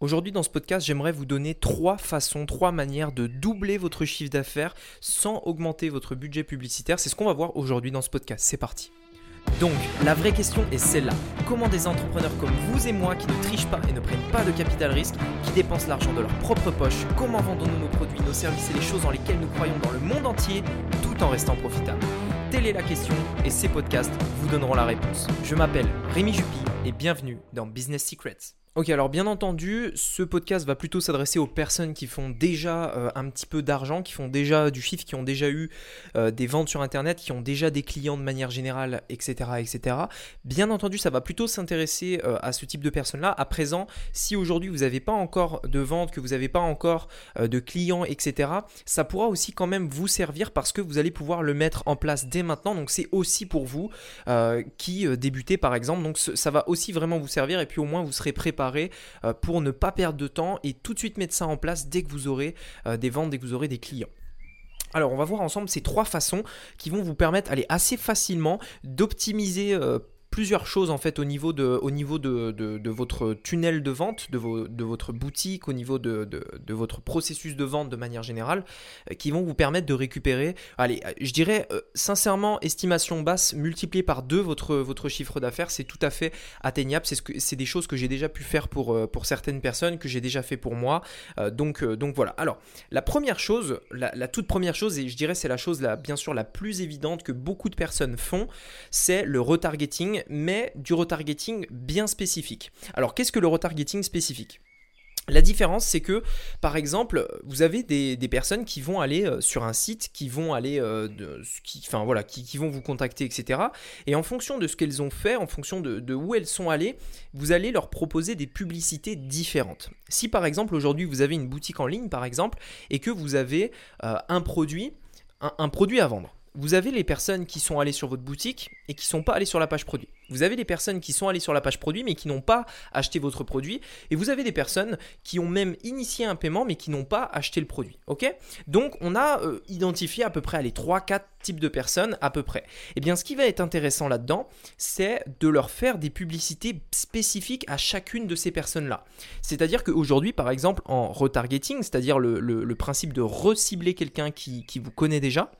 Aujourd'hui dans ce podcast, j'aimerais vous donner trois façons, trois manières de doubler votre chiffre d'affaires sans augmenter votre budget publicitaire. C'est ce qu'on va voir aujourd'hui dans ce podcast. C'est parti. Donc, la vraie question est celle-là. Comment des entrepreneurs comme vous et moi qui ne trichent pas et ne prennent pas de capital risque, qui dépensent l'argent de leur propre poche, comment vendons-nous nos produits, nos services et les choses dans lesquelles nous croyons dans le monde entier tout en restant profitables? Telle est la question et ces podcasts vous donneront la réponse. Je m'appelle Rémi Jupy et bienvenue dans Business Secrets. Ok, alors bien entendu, ce podcast va plutôt s'adresser aux personnes qui font déjà euh, un petit peu d'argent, qui font déjà du chiffre, qui ont déjà eu euh, des ventes sur Internet, qui ont déjà des clients de manière générale, etc. etc. Bien entendu, ça va plutôt s'intéresser euh, à ce type de personnes-là. À présent, si aujourd'hui vous n'avez pas encore de vente, que vous n'avez pas encore de clients, etc., ça pourra aussi quand même vous servir parce que vous allez pouvoir le mettre en place dès maintenant. Donc c'est aussi pour vous qui débutez par exemple. Donc ça va aussi vraiment vous servir et puis au moins vous serez préparé euh, pour ne pas perdre de temps et tout de suite mettre ça en place dès que vous aurez euh, des ventes, dès que vous aurez des clients. Alors on va voir ensemble ces trois façons qui vont vous permettre aller assez facilement d'optimiser euh, plusieurs choses en fait au niveau de, au niveau de, de, votre tunnel de vente, de, de votre boutique, au niveau de, votre processus de vente de manière générale, euh, qui vont vous permettre de récupérer, allez, euh, je dirais euh, sincèrement, estimation basse multipliée par deux votre, votre chiffre d'affaires, c'est tout à fait atteignable. C'est ce des choses que j'ai déjà pu faire pour, pour certaines personnes, que j'ai déjà fait pour moi. donc, donc voilà. Alors, la première chose, la, la, toute première chose, et je dirais c'est la chose la, bien sûr la plus évidente que beaucoup de personnes font, c'est le retargeting mais du retargeting bien spécifique. Alors qu'est-ce que le retargeting spécifique? La différence, c'est que, par exemple, vous avez des, personnes qui vont aller euh, sur un site, qui vont aller, euh, enfin voilà, qui, vont vous contacter, etc. Et en fonction de ce qu'elles ont fait, en fonction de, où elles sont allées, vous allez leur proposer des publicités différentes. Si par exemple aujourd'hui vous avez une boutique en ligne, par exemple, et que vous avez euh, un produit, un produit à vendre vous avez les personnes qui sont allées sur votre boutique et qui ne sont pas allées sur la page produit. Vous avez des personnes qui sont allées sur la page produit mais qui n'ont pas acheté votre produit. Et vous avez des personnes qui ont même initié un paiement mais qui n'ont pas acheté le produit. Ok? Donc on a euh, identifié à peu près les 3-4 types de personnes à peu près. Et eh bien ce qui va être intéressant là-dedans, c'est de leur faire des publicités spécifiques à chacune de ces personnes-là. C'est-à-dire qu'aujourd'hui, par exemple, en retargeting, c'est-à-dire le, principe de recibler quelqu'un qui vous connaît déjà,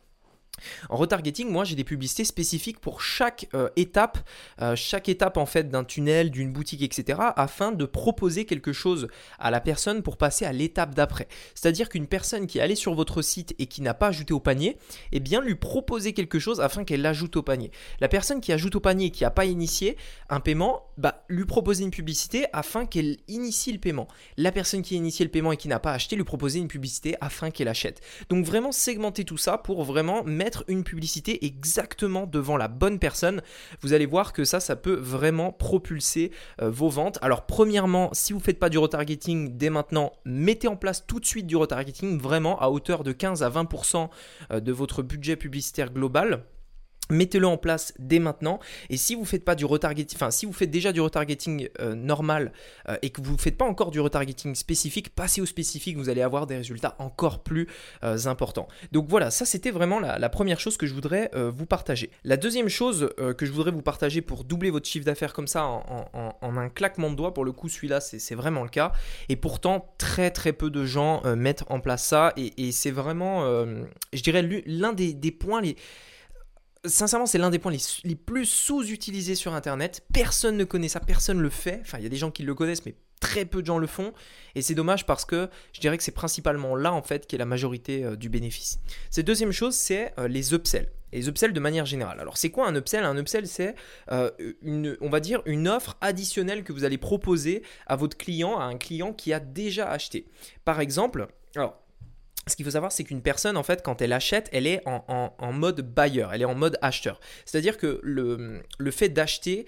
en retargeting, moi j'ai des publicités spécifiques pour chaque euh, étape, euh, chaque étape en fait d'un tunnel, d'une boutique, etc. afin de proposer quelque chose à la personne pour passer à l'étape d'après. C'est-à-dire qu'une personne qui est allée sur votre site et qui n'a pas ajouté au panier, eh bien lui proposer quelque chose afin qu'elle l'ajoute au panier. La personne qui ajoute au panier et qui n'a pas initié un paiement, bah, lui proposer une publicité afin qu'elle initie le paiement. La personne qui a initié le paiement et qui n'a pas acheté, lui proposer une publicité afin qu'elle achète. Donc vraiment segmenter tout ça pour vraiment mettre une publicité exactement devant la bonne personne, vous allez voir que ça, ça peut vraiment propulser euh, vos ventes. Alors premièrement, si vous ne faites pas du retargeting dès maintenant, mettez en place tout de suite du retargeting vraiment à hauteur de 15 à 20% euh, de votre budget publicitaire global. Mettez-le en place dès maintenant. Et si vous faites pas du retargeting, enfin si vous faites déjà du retargeting euh, normal euh, et que vous ne faites pas encore du retargeting spécifique, passez au spécifique, vous allez avoir des résultats encore plus euh, importants. Donc voilà, ça c'était vraiment la, première chose que je voudrais vous partager. La deuxième chose que je voudrais vous partager pour doubler votre chiffre d'affaires comme ça en, un claquement de doigts, pour le coup celui-là c'est vraiment le cas. Et pourtant très très peu de gens mettent en place ça et, c'est vraiment, je dirais, l'un des points les sincèrement, c'est l'un des points les, plus sous-utilisés sur Internet. Personne ne connaît ça, personne ne le fait. Enfin, il y a des gens qui le connaissent, mais très peu de gens le font. Et c'est dommage parce que je dirais que c'est principalement là, en fait, qu'est la majorité euh, du bénéfice. Cette deuxième chose, c'est euh, les upsells. Les upsells de manière générale. Alors, c'est quoi un upsell? Un upsell, c'est euh, on va dire, une offre additionnelle que vous allez proposer à votre client, à un client qui a déjà acheté. Par exemple, ce qu'il faut savoir, c'est qu'une personne, en fait, quand elle achète, elle est en, mode buyer, elle est en mode acheteur. C'est-à-dire que le, le fait d'acheter,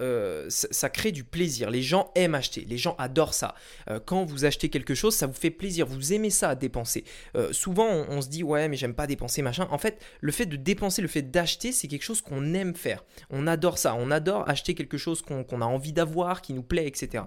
euh, ça, ça, crée du plaisir. Les gens aiment acheter, les gens adorent ça. Euh, quand vous achetez quelque chose, ça vous fait plaisir, vous aimez ça à dépenser. Euh, souvent, on, se dit, ouais, mais j'aime pas dépenser, machin. En fait, le fait de dépenser, le fait d'acheter, c'est quelque chose qu'on aime faire. On adore ça, on adore acheter quelque chose qu'on a envie d'avoir, qui nous plaît, etc.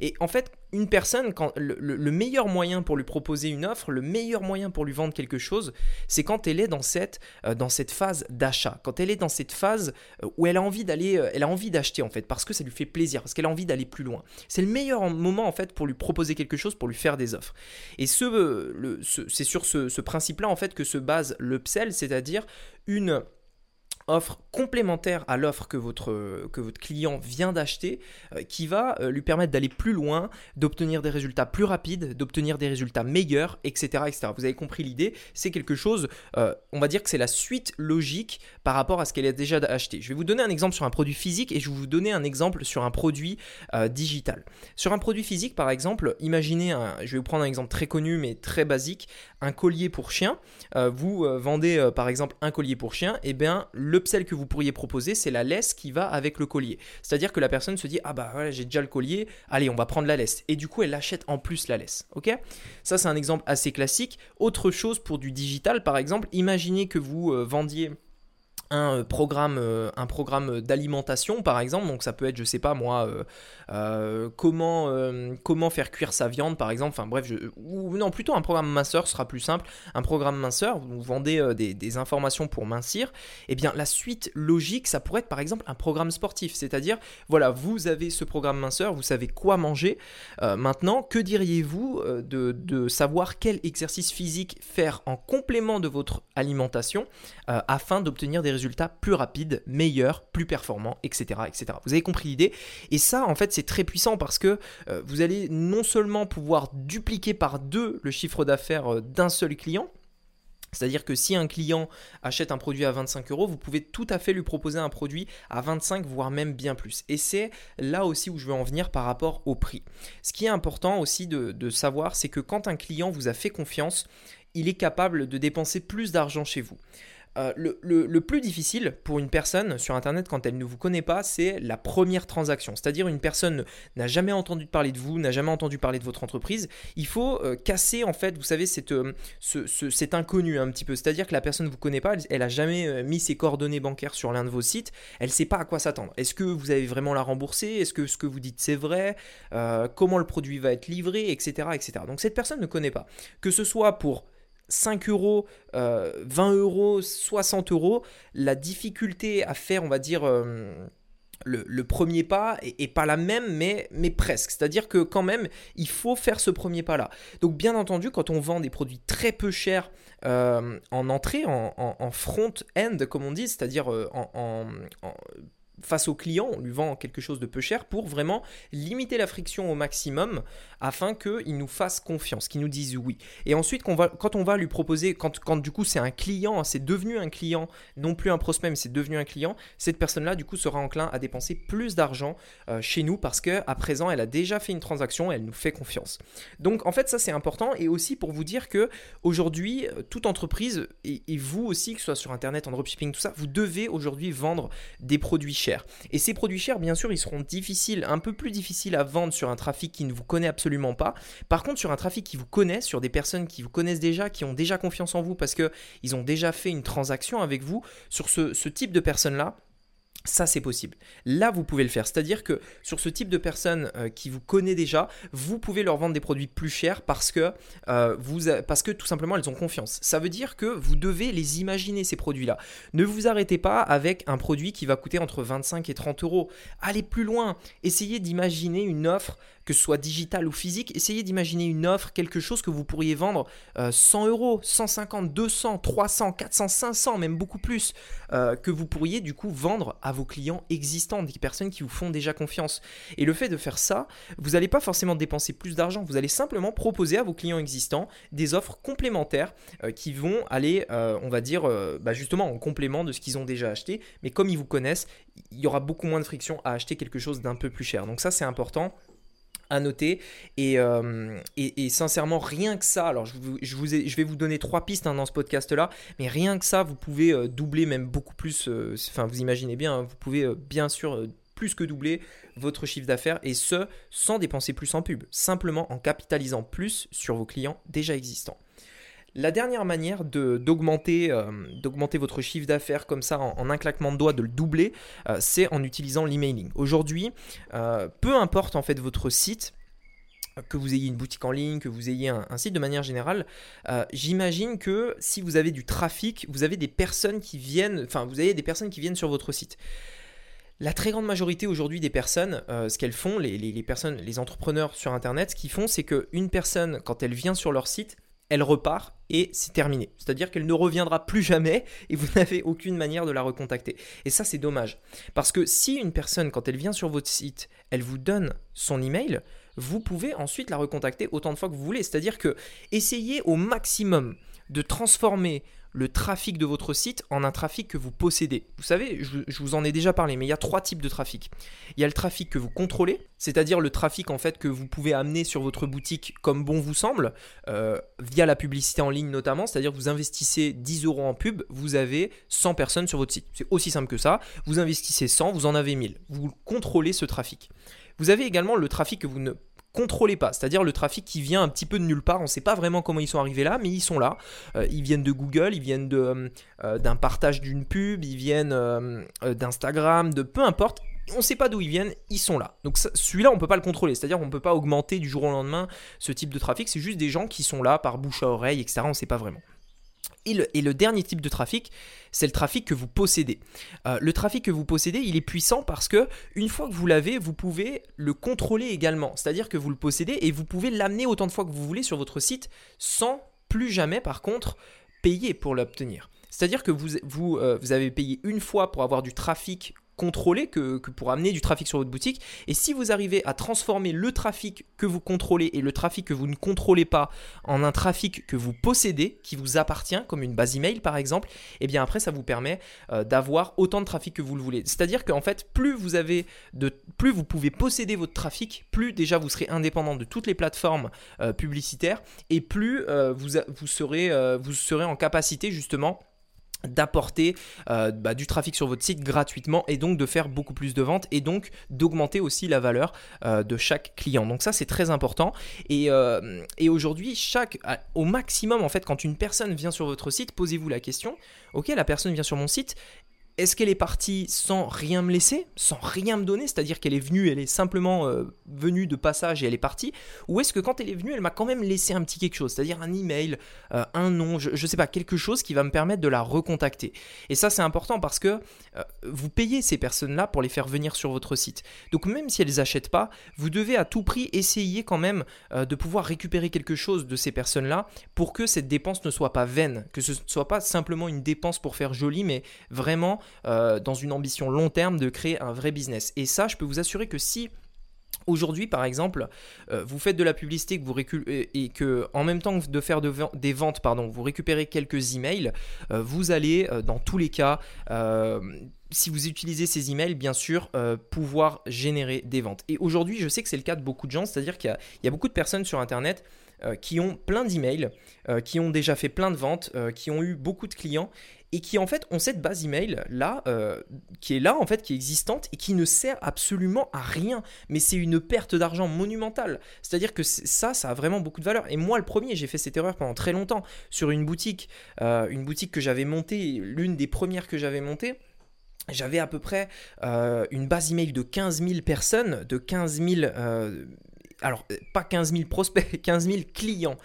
Et en fait, une personne, quand le, le, meilleur moyen pour lui proposer une offre, le meilleur moyen pour lui vendre quelque chose, c'est quand elle est dans cette, dans cette phase d'achat, quand elle est dans cette phase où elle a envie d'aller, elle a envie d'acheter en fait, parce que ça lui fait plaisir, parce qu'elle a envie d'aller plus loin. C'est le meilleur moment en fait pour lui proposer quelque chose, pour lui faire des offres. Et ce, c'est sur ce, ce principe-là en fait que se base l'upsell, c'est-à-dire une offre complémentaire à l'offre que votre, client vient d'acheter, euh, qui va euh, lui permettre d'aller plus loin, d'obtenir des résultats plus rapides, d'obtenir des résultats meilleurs, etc. etc. Vous avez compris l'idée, c'est quelque chose, euh, on va dire que c'est la suite logique par rapport à ce qu'elle a déjà acheté. Je vais vous donner un exemple sur un produit physique et je vais vous donner un exemple sur un produit digital. Sur un produit physique, par exemple, imaginez, un, je vais vous prendre un exemple très connu mais très basique, un collier pour chien. vous vendez par exemple un collier pour chien, et eh bien le l'upsell que vous pourriez proposer, c'est la laisse qui va avec le collier. C'est-à-dire que la personne se dit Ah bah voilà, j'ai déjà le collier, allez, on va prendre la laisse. Et du coup, elle achète en plus la laisse. Ok? Ça, c'est un exemple assez classique. Autre chose pour du digital, par exemple, imaginez que vous euh, vendiez un euh, programme, euh, un programme d'alimentation par exemple. Donc ça peut être, je sais pas moi, euh, comment, comment faire cuire sa viande par exemple. Enfin bref, ou non plutôt un programme minceur sera plus simple. Un programme minceur, vous vendez des, informations pour mincir. Et eh bien la suite logique, ça pourrait être par exemple un programme sportif. C'est-à-dire, voilà, vous avez ce programme minceur, vous savez quoi manger. maintenant, que diriez-vous de, savoir quel exercice physique faire en complément de votre alimentation afin d'obtenir des résultats plus rapides, meilleurs, plus performants, etc. etc. Vous avez compris l'idée? Et ça, en fait, c'est très puissant parce que euh, vous allez non seulement pouvoir dupliquer par deux le chiffre d'affaires euh, d'un seul client, c'est-à-dire que si un client achète un produit à 25 euros, vous pouvez tout à fait lui proposer un produit à 25, voire même bien plus. Et c'est là aussi où je veux en venir par rapport au prix. Ce qui est important aussi de savoir, c'est que quand un client vous a fait confiance, il est capable de dépenser plus d'argent chez vous. Euh, le, plus difficile pour une personne sur Internet quand elle ne vous connaît pas, c'est la première transaction. C'est-à-dire une personne n'a jamais entendu parler de vous, n'a jamais entendu parler de votre entreprise. Il faut euh, casser en fait, vous savez, cet, euh, cet inconnu un petit peu. C'est-à-dire que la personne ne vous connaît pas, elle, n'a jamais mis ses coordonnées bancaires sur l'un de vos sites, elle ne sait pas à quoi s'attendre. Est-ce que vous avez vraiment la rembourser Est-ce que ce que vous dites c'est vrai? Comment le produit va être livré? Etc. etc. Donc cette personne ne connaît pas. Que ce soit pour 5 euros, 20 euh, euros, 60 euros, la difficulté à faire, on va dire, euh, le, premier pas est, pas la même, mais, presque. C'est-à-dire que quand même, il faut faire ce premier pas-là. Donc bien entendu, quand on vend des produits très peu chers euh, en entrée, en, front-end, comme on dit, c'est-à-dire en face au client, on lui vend quelque chose de peu cher pour vraiment limiter la friction au maximum afin qu'il nous fasse confiance, qu'il nous dise oui. Et ensuite, quand on va lui proposer, quand, du coup c'est un client, c'est devenu un client, non plus un prospect, mais c'est devenu un client, cette personne-là du coup sera enclin à dépenser plus d'argent euh, chez nous parce qu'à présent elle a déjà fait une transaction, elle nous fait confiance. Donc en fait ça c'est important et aussi pour vous dire que aujourd'hui euh, toute entreprise et, et vous aussi que ce soit sur internet, en dropshipping, tout ça, vous devez aujourd'hui vendre des produits chers. Et ces produits chers, bien sûr, ils seront difficiles, un peu plus difficiles à vendre sur un trafic qui ne vous connaît absolument pas. Par contre, sur un trafic qui vous connaît, sur des personnes qui vous connaissent déjà, qui ont déjà confiance en vous parce qu'ils ont déjà fait une transaction avec vous, sur ce, ce type de personnes-là, ça, c'est possible. Là, vous pouvez le faire. C'est-à-dire que sur ce type de personnes euh, qui vous connaissent déjà, vous pouvez leur vendre des produits plus chers parce que, euh, parce que tout simplement, elles ont confiance. Ça veut dire que vous devez les imaginer, ces produits-là. Ne vous arrêtez pas avec un produit qui va coûter entre 25 et 30 euros. Allez plus loin. Essayez d'imaginer une offre que ce soit digital ou physique, essayez d'imaginer une offre, quelque chose que vous pourriez vendre 100 euh, euros, 150, 200, 300, 400, 500, même beaucoup plus, euh, que vous pourriez du coup vendre à vos clients existants, des personnes qui vous font déjà confiance. Et le fait de faire ça, vous n'allez pas forcément dépenser plus d'argent, vous allez simplement proposer à vos clients existants des offres complémentaires euh, qui vont aller, on va dire, bah, justement en complément de ce qu'ils ont déjà acheté, mais comme ils vous connaissent, il y aura beaucoup moins de friction à acheter quelque chose d'un peu plus cher. Donc ça c'est important à noter. Euh, et, et, sincèrement, rien que ça, alors je, je, vous je vais vous donner trois pistes hein, dans ce podcast-là, mais rien que ça, vous pouvez euh, doubler même beaucoup plus, euh, enfin vous imaginez bien, hein, vous pouvez bien sûr plus que doubler votre chiffre d'affaires et ce, sans dépenser plus en pub, simplement en capitalisant plus sur vos clients déjà existants. La dernière manière euh, d'augmenter votre chiffre d'affaires comme ça en, un claquement de doigts, de le doubler, euh, c'est en utilisant l'emailing. Aujourd'hui, euh, peu importe en fait votre site, que vous ayez une boutique en ligne, que vous ayez un, site de manière générale, j'imagine que si vous avez du trafic, vous avez des personnes qui viennent, enfin vous avez des personnes qui viennent sur votre site. La très grande majorité aujourd'hui des personnes, ce qu'elles font, les, les entrepreneurs sur Internet, ce qu'ils font, c'est qu'une personne, quand elle vient sur leur site, elle repart et c'est terminé. C'est-à-dire qu'elle ne reviendra plus jamais et vous n'avez aucune manière de la recontacter. Et ça, c'est dommage. Parce que si une personne, quand elle vient sur votre site, elle vous donne son email, vous pouvez ensuite la recontacter autant de fois que vous voulez. C'est-à-dire que essayez au maximum de transformer le trafic de votre site en un trafic que vous possédez. Vous savez, je, vous en ai déjà parlé, mais il y a trois types de trafic. Il y a le trafic que vous contrôlez, c'est-à-dire le trafic en fait que vous pouvez amener sur votre boutique comme bon vous semble, euh, via la publicité en ligne notamment, c'est-à-dire que vous investissez 10 euros en pub, vous avez 100 personnes sur votre site. C'est aussi simple que ça. Vous investissez 100, vous en avez 1000. Vous contrôlez ce trafic. Vous avez également le trafic que vous ne contrôlez pas, c'est-à-dire le trafic qui vient un petit peu de nulle part, on ne sait pas vraiment comment ils sont arrivés là, mais ils sont là. Euh, ils viennent de Google, ils viennent euh, euh, d'un partage d'une pub, ils viennent d'Instagram, de peu importe. On ne sait pas d'où ils viennent, ils sont là. Donc celui-là, on ne peut pas le contrôler, c'est-à-dire qu'on ne peut pas augmenter du jour au lendemain ce type de trafic, c'est juste des gens qui sont là par bouche à oreille, etc. On ne sait pas vraiment. Et le, dernier type de trafic, c'est le trafic que vous possédez. Euh, le trafic que vous possédez, il est puissant parce que une fois que vous l'avez, vous pouvez le contrôler également. C'est-à-dire que vous le possédez et vous pouvez l'amener autant de fois que vous voulez sur votre site sans plus jamais, par contre, payer pour l'obtenir. C'est-à-dire que vous, euh, vous avez payé une fois pour avoir du trafic contrôler que, pour amener du trafic sur votre boutique. Et si vous arrivez à transformer le trafic que vous contrôlez et le trafic que vous ne contrôlez pas en un trafic que vous possédez, qui vous appartient, comme une base email par exemple, et eh bien après ça vous permet euh, d'avoir autant de trafic que vous le voulez. C'est-à-dire qu'en fait, plus vous avez de, plus vous pouvez posséder votre trafic, plus déjà vous serez indépendant de toutes les plateformes euh, publicitaires et plus euh, vous, vous, serez, vous serez en capacité justement d'apporter euh, bah, du trafic sur votre site gratuitement et donc de faire beaucoup plus de ventes et donc d'augmenter aussi la valeur euh, de chaque client. Donc ça c'est très important et, euh, aujourd'hui chaque au maximum en fait quand une personne vient sur votre site posez-vous la question ok la personne vient sur mon site est-ce qu'elle est partie sans rien me laisser, sans rien me donner, c'est-à-dire qu'elle est venue, elle est simplement euh, venue de passage et elle est partie Ou est-ce que quand elle est venue, elle m'a quand même laissé un petit quelque chose, c'est-à-dire un email, euh, un nom, je, ne sais pas, quelque chose qui va me permettre de la recontacter Et ça, c'est important parce que euh, vous payez ces personnes-là pour les faire venir sur votre site. Donc même si elles n'achètent pas, vous devez à tout prix essayer quand même de pouvoir récupérer quelque chose de ces personnes-là pour que cette dépense ne soit pas vaine, que ce ne soit pas simplement une dépense pour faire joli, mais vraiment euh, dans une ambition long terme de créer un vrai business. Et ça, je peux vous assurer que si Aujourd'hui, par exemple, euh, vous faites de la publicité que et que, en même temps de faire des ventes, pardon, vous récupérez quelques emails, euh, vous allez, dans tous les cas, si vous utilisez ces emails, bien sûr, pouvoir générer des ventes. Et aujourd'hui, je sais que c'est le cas de beaucoup de gens, c'est-à-dire qu'il y, a beaucoup de personnes sur Internet qui ont plein d'emails, qui ont déjà fait plein de ventes, qui ont eu beaucoup de clients et qui en fait ont cette base email là, euh, qui est là en fait, qui est existante et qui ne sert absolument à rien. Mais c'est une perte d'argent monumentale. C'est-à-dire que ça, ça a vraiment beaucoup de valeur. Et moi, le premier, j'ai fait cette erreur pendant très longtemps sur une boutique, euh, une boutique que j'avais montée, l'une des premières que j'avais montées j'avais à peu près euh, une base email de 15 000 personnes, de 15 000 alors pas 15 000 prospects, 15 000 clients,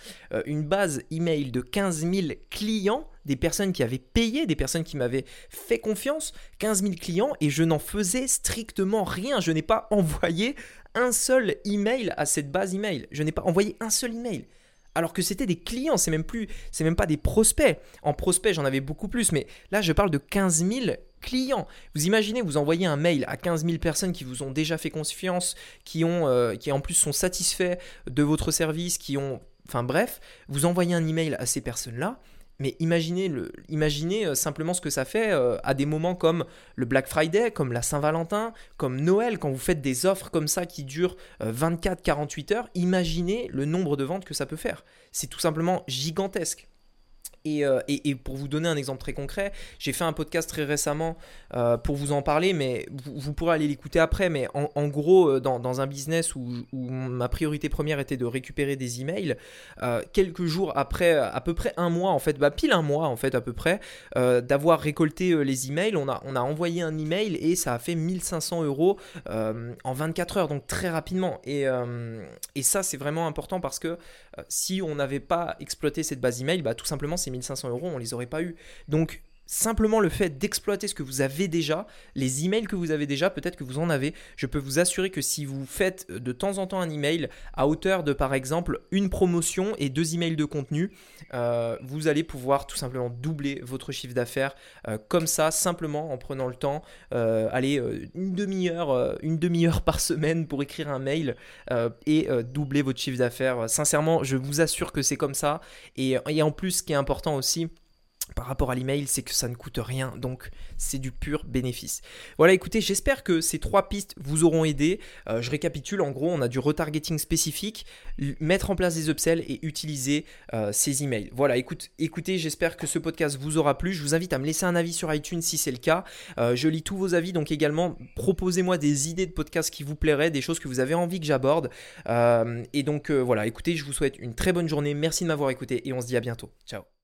une base email de 15 000 clients des personnes qui avaient payé, des personnes qui m'avaient fait confiance, 15 000 clients, et je n'en faisais strictement rien. Je n'ai pas envoyé un seul email à cette base email. Je n'ai pas envoyé un seul email. Alors que c'était des clients, c'est même plus, c'est même pas des prospects. En prospects, j'en avais beaucoup plus, mais là, je parle de 15 000 clients. Vous imaginez, vous envoyez un mail à 15 000 personnes qui vous ont déjà fait confiance, qui euh, qui en plus sont satisfaits de votre service, qui ont, enfin bref, vous envoyez un email à ces personnes-là. Mais imaginez, le, imaginez euh, simplement ce que ça fait euh, à des moments comme le Black Friday, comme la Saint-Valentin, comme Noël, quand vous faites des offres comme ça qui durent 24-48 euh, heures. Imaginez le nombre de ventes que ça peut faire. C'est tout simplement gigantesque. Euh, et, pour vous donner un exemple très concret, j'ai fait un podcast très récemment euh, pour vous en parler, mais vous, pourrez aller l'écouter après. Mais en, gros, euh, dans, un business où, ma priorité première était de récupérer des emails, quelques jours après, à peu près un mois en fait, bah, pile un mois en fait à peu près, d'avoir récolté les emails, on a, on a envoyé un email et ça a fait 1500 euros en 24 heures, donc très rapidement. Et ça, c'est vraiment important parce que si on n'avait pas exploité cette base email, bah, tout simplement c'est 1500 euros, on les aurait pas eu. Donc simplement le fait d'exploiter ce que vous avez déjà, les emails que vous avez déjà, peut-être que vous en avez, je peux vous assurer que si vous faites de temps en temps un email à hauteur de par exemple une promotion et deux emails de contenu, euh, vous allez pouvoir tout simplement doubler votre chiffre d'affaires euh, comme ça, simplement en prenant le temps, euh, allez, une demi-heure, une demi-heure par semaine pour écrire un mail et doubler votre chiffre d'affaires. Sincèrement, je vous assure que c'est comme ça. et en plus, ce qui est important aussi, par rapport à l'email, c'est que ça ne coûte rien, donc c'est du pur bénéfice. Voilà, écoutez, j'espère que ces trois pistes vous auront aidé. Euh, je récapitule, en gros, on a du retargeting spécifique, mettre en place des upsells et utiliser euh, ces emails. Voilà, écoute, écoutez, j'espère que ce podcast vous aura plu. Je vous invite à me laisser un avis sur iTunes si c'est le cas. Euh, je lis tous vos avis, donc également proposez-moi des idées de podcasts qui vous plairaient, des choses que vous avez envie que j'aborde. et donc voilà, écoutez, je vous souhaite une très bonne journée. Merci de m'avoir écouté et on se dit à bientôt. Ciao